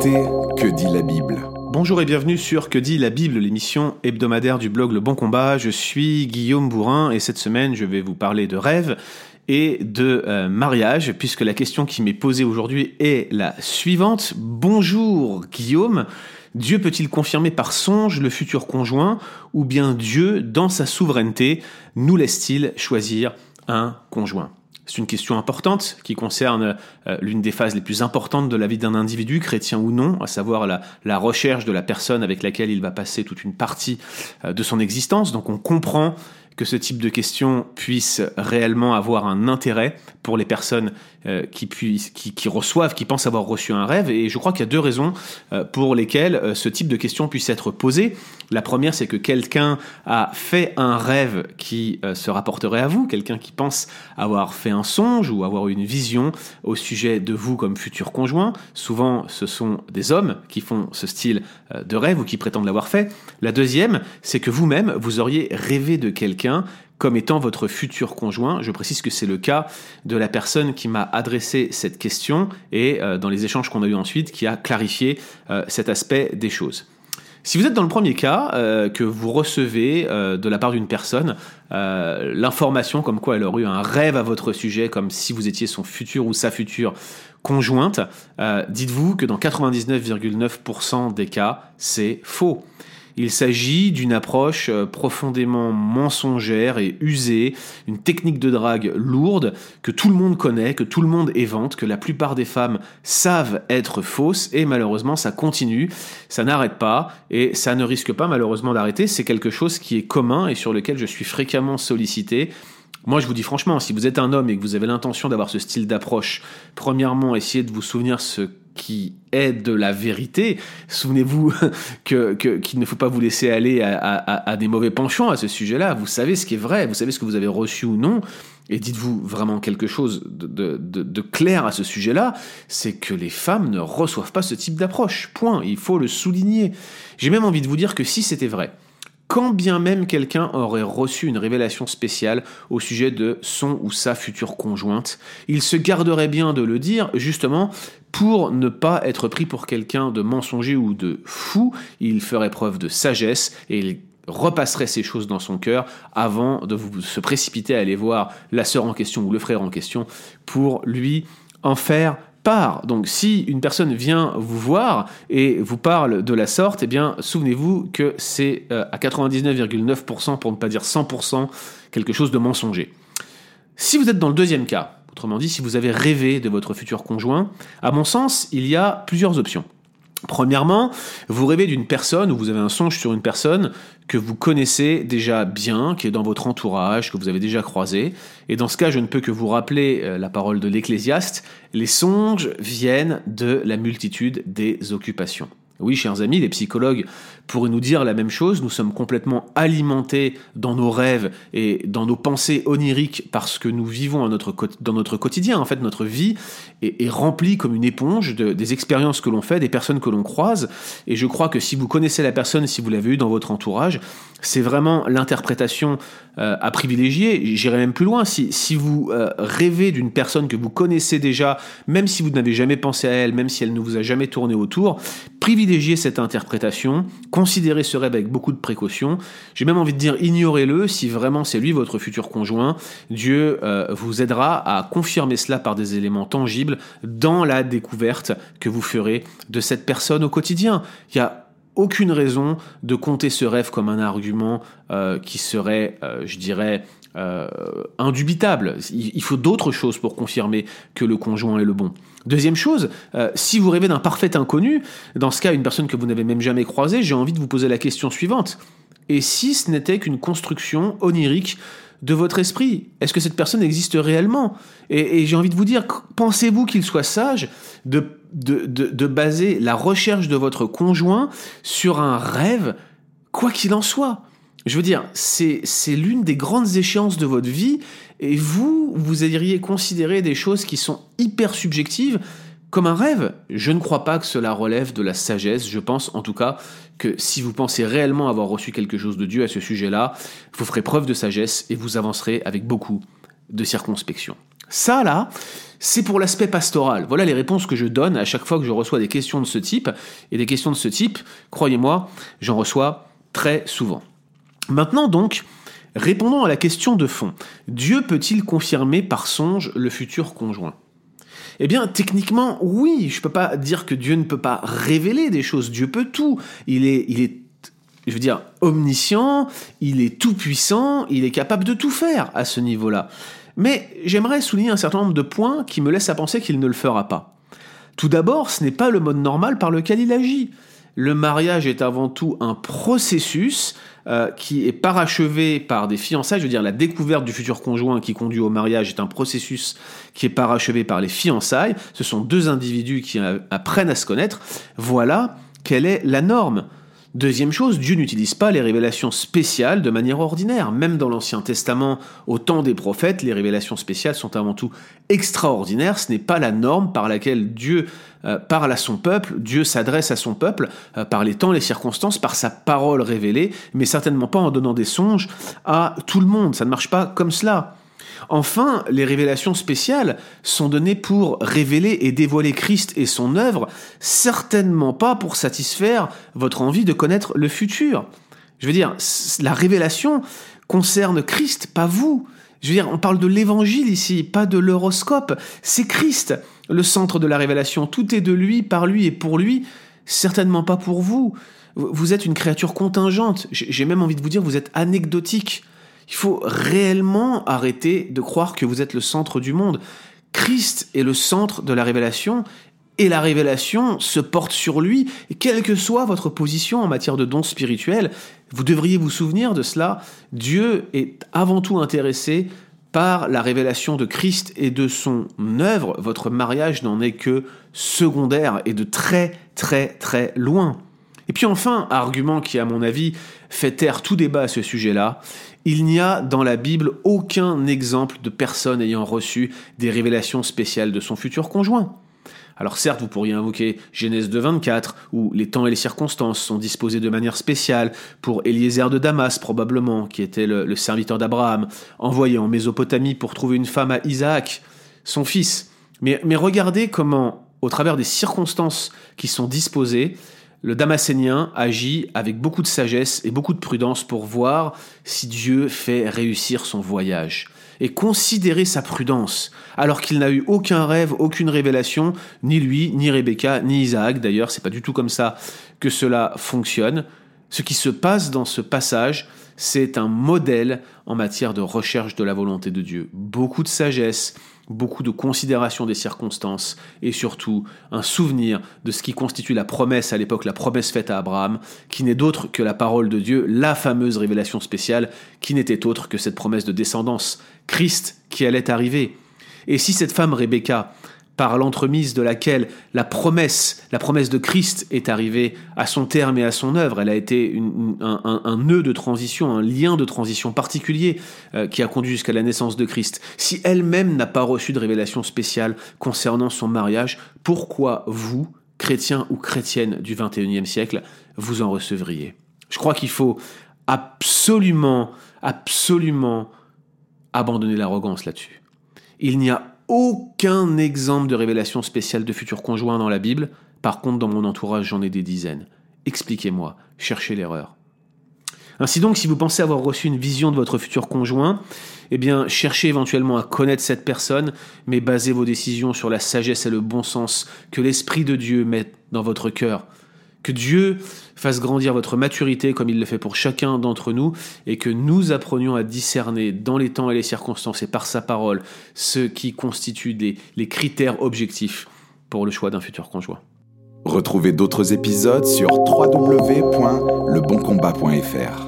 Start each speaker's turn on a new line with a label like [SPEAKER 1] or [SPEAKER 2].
[SPEAKER 1] Que dit la Bible
[SPEAKER 2] Bonjour et bienvenue sur Que dit la Bible, l'émission hebdomadaire du blog Le Bon Combat. Je suis Guillaume Bourrin et cette semaine je vais vous parler de rêve et de euh, mariage puisque la question qui m'est posée aujourd'hui est la suivante. Bonjour Guillaume, Dieu peut-il confirmer par songe le futur conjoint ou bien Dieu, dans sa souveraineté, nous laisse-t-il choisir un conjoint? C'est une question importante qui concerne euh, l'une des phases les plus importantes de la vie d'un individu, chrétien ou non, à savoir la, recherche de la personne avec laquelle il va passer toute une partie euh, de son existence. Donc on comprend que ce type de question puisse réellement avoir un intérêt pour les personnes euh, qui, puissent, qui, reçoivent, qui pensent avoir reçu un rêve. Et je crois qu'il y a deux raisons euh, pour lesquelles euh, ce type de question puisse être posé. La première, c'est que quelqu'un a fait un rêve qui se rapporterait à vous, quelqu'un qui pense avoir fait un songe ou avoir une vision au sujet de vous comme futur conjoint. Souvent, ce sont des hommes qui font ce style de rêve ou qui prétendent l'avoir fait. La deuxième, c'est que vous-même, vous auriez rêvé de quelqu'un comme étant votre futur conjoint. Je précise que c'est le cas de la personne qui m'a adressé cette question et euh, dans les échanges qu'on a eu ensuite, qui a clarifié euh, cet aspect des choses. Si vous êtes dans le premier cas, euh, que vous recevez de la part d'une personne l'information comme quoi elle aurait eu un rêve à votre sujet, comme si vous étiez son futur ou sa future conjointe, dites-vous que dans 99,9% des cas, c'est faux. Il s'agit d'une approche euh, profondément mensongère et usée, une technique de drague lourde que tout le monde connaît, que tout le monde évente, que la plupart des femmes savent être fausses et malheureusement ça continue, ça n'arrête pas et ça ne risque pas malheureusement d'arrêter. C'est quelque chose qui est commun et sur lequel je suis fréquemment sollicité. Moi, je vous dis franchement, si vous êtes un homme et que vous avez l'intention d'avoir ce style d'approche, premièrement, essayez de vous souvenir ce qui est de la vérité. Souvenez-vous que, qu'il ne faut pas vous laisser aller à, des mauvais penchants à ce sujet-là. Vous savez ce qui est vrai, vous savez ce que vous avez reçu ou non. Et dites-vous vraiment quelque chose de, de clair à ce sujet-là, c'est que les femmes ne reçoivent pas ce type d'approche. Point. Il faut le souligner. J'ai même envie de vous dire que si c'était vrai, quand bien même quelqu'un aurait reçu une révélation spéciale au sujet de son ou sa future conjointe, il se garderait bien de le dire, justement, pour ne pas être pris pour quelqu'un de mensonger ou de fou, il ferait preuve de sagesse et il repasserait ces choses dans son cœur avant de se précipiter à aller voir la sœur en question ou le frère en question pour lui en faire donc si une personne vient vous voir et vous parle de la sorte, eh bien souvenez-vous que c'est euh, à 99,9% pour ne pas dire 100% quelque chose de mensonger. Si vous êtes dans le deuxième cas, autrement dit si vous avez rêvé de votre futur conjoint, à mon sens, il y a plusieurs options. Premièrement, vous rêvez d'une personne ou vous avez un songe sur une personne que vous connaissez déjà bien, qui est dans votre entourage, que vous avez déjà croisé. Et dans ce cas, je ne peux que vous rappeler euh, la parole de l'Ecclésiaste, les songes viennent de la multitude des occupations. Oui, chers amis, les psychologues pourraient nous dire la même chose. Nous sommes complètement alimentés dans nos rêves et dans nos pensées oniriques parce que nous vivons dans notre, quotidien. En fait, notre vie est, remplie comme une éponge de, des expériences que l'on fait, des personnes que l'on croise. Et je crois que si vous connaissez la personne, si vous l'avez eu dans votre entourage, c'est vraiment l'interprétation euh, à privilégier. J'irai même plus loin. Si, si vous euh, rêvez d'une personne que vous connaissez déjà, même si vous n'avez jamais pensé à elle, même si elle ne vous a jamais tourné autour, privilégiez cette interprétation, considérez ce rêve avec beaucoup de précaution. J'ai même envie de dire ignorez-le si vraiment c'est lui votre futur conjoint. Dieu euh, vous aidera à confirmer cela par des éléments tangibles dans la découverte que vous ferez de cette personne au quotidien. Il y a aucune raison de compter ce rêve comme un argument euh, qui serait, euh, je dirais, euh, indubitable. Il, faut d'autres choses pour confirmer que le conjoint est le bon. Deuxième chose, euh, si vous rêvez d'un parfait inconnu, dans ce cas une personne que vous n'avez même jamais croisée, j'ai envie de vous poser la question suivante. Et si ce n'était qu'une construction onirique de votre esprit Est-ce que cette personne existe réellement? Et, j'ai envie de vous dire, pensez-vous qu'il soit sage de, de, de baser la recherche de votre conjoint sur un rêve, quoi qu'il en soit? Je veux dire, c'est l'une des grandes échéances de votre vie, et vous, vous iriez considérer des choses qui sont hyper subjectives comme un rêve. Je ne crois pas que cela relève de la sagesse. Je pense en tout cas que si vous pensez réellement avoir reçu quelque chose de Dieu à ce sujet-là, vous ferez preuve de sagesse et vous avancerez avec beaucoup de circonspection. Ça, là, c'est pour l'aspect pastoral. Voilà les réponses que je donne à chaque fois que je reçois des questions de ce type. Et des questions de ce type, croyez-moi, j'en reçois très souvent. Maintenant donc, répondons à la question de fond. Dieu peut-il confirmer par songe le futur conjoint? Eh bien, techniquement, oui. Je ne peux pas dire que Dieu ne peut pas révéler des choses. Dieu peut tout. Il est, il est je veux dire, omniscient, il est tout puissant, il est capable de tout faire à ce niveau-là. Mais j'aimerais souligner un certain nombre de points qui me laissent à penser qu'il ne le fera pas. Tout d'abord, ce n'est pas le mode normal par lequel il agit. Le mariage est avant tout un processus euh, qui est parachevé par des fiançailles. Je veux dire, la découverte du futur conjoint qui conduit au mariage est un processus qui est parachevé par les fiançailles. Ce sont deux individus qui apprennent à se connaître. Voilà quelle est la norme. Deuxième chose, Dieu n'utilise pas les révélations spéciales de manière ordinaire. Même dans l'Ancien Testament, au temps des prophètes, les révélations spéciales sont avant tout extraordinaires. Ce n'est pas la norme par laquelle Dieu euh, parle à son peuple, Dieu s'adresse à son peuple euh, par les temps, les circonstances, par sa parole révélée, mais certainement pas en donnant des songes à tout le monde. Ça ne marche pas comme cela. Enfin, les révélations spéciales sont données pour révéler et dévoiler Christ et son œuvre, certainement pas pour satisfaire votre envie de connaître le futur. Je veux dire, la révélation concerne Christ, pas vous. Je veux dire, on parle de l'évangile ici, pas de l'horoscope. C'est Christ, le centre de la révélation. Tout est de lui, par lui et pour lui, certainement pas pour vous. Vous êtes une créature contingente. J'ai même envie de vous dire, vous êtes anecdotique. Il faut réellement arrêter de croire que vous êtes le centre du monde. Christ est le centre de la révélation et la révélation se porte sur lui, quelle que soit votre position en matière de dons spirituels, vous devriez vous souvenir de cela, Dieu est avant tout intéressé par la révélation de Christ et de son œuvre, votre mariage n'en est que secondaire et de très très très loin. Puis enfin, argument qui à mon avis fait taire tout débat à ce sujet-là, il n'y a dans la Bible aucun exemple de personne ayant reçu des révélations spéciales de son futur conjoint. Alors certes, vous pourriez invoquer Genèse 2, 24, où les temps et les circonstances sont disposés de manière spéciale pour Eliezer de Damas, probablement, qui était le, serviteur d'Abraham, envoyé en Mésopotamie pour trouver une femme à Isaac, son fils. Mais, mais regardez comment, au travers des circonstances qui sont disposées, le Damasénien agit avec beaucoup de sagesse et beaucoup de prudence pour voir si Dieu fait réussir son voyage. Et considérer sa prudence, alors qu'il n'a eu aucun rêve, aucune révélation, ni lui, ni Rebecca, ni Isaac d'ailleurs, c'est pas du tout comme ça que cela fonctionne. Ce qui se passe dans ce passage, c'est un modèle en matière de recherche de la volonté de Dieu. Beaucoup de sagesse, beaucoup de considération des circonstances et surtout un souvenir de ce qui constitue la promesse à l'époque, la promesse faite à Abraham, qui n'est d'autre que la parole de Dieu, la fameuse révélation spéciale, qui n'était autre que cette promesse de descendance, Christ qui allait arriver. Et si cette femme Rebecca par l'entremise de laquelle la promesse, la promesse de Christ est arrivée à son terme et à son œuvre. Elle a été un, nœud de transition, un lien de transition particulier euh, qui a conduit jusqu'à la naissance de Christ. Si elle-même n'a pas reçu de révélation spéciale concernant son mariage, pourquoi vous, chrétiens ou chrétiennes du XXIe siècle, vous en recevriez? Je crois qu'il faut absolument, absolument abandonner l'arrogance là-dessus. Il n'y a aucun exemple de révélation spéciale de futur conjoint dans la Bible. Par contre, dans mon entourage, j'en ai des dizaines. Expliquez-moi, cherchez l'erreur. Ainsi donc, si vous pensez avoir reçu une vision de votre futur conjoint, eh bien, cherchez éventuellement à connaître cette personne, mais basez vos décisions sur la sagesse et le bon sens que l'Esprit de Dieu met dans votre cœur. Que Dieu fasse grandir votre maturité comme il le fait pour chacun d'entre nous et que nous apprenions à discerner dans les temps et les circonstances et par sa parole ce qui constitue les critères objectifs pour le choix d'un futur conjoint.
[SPEAKER 1] Retrouvez d'autres épisodes sur www.leboncombat.fr.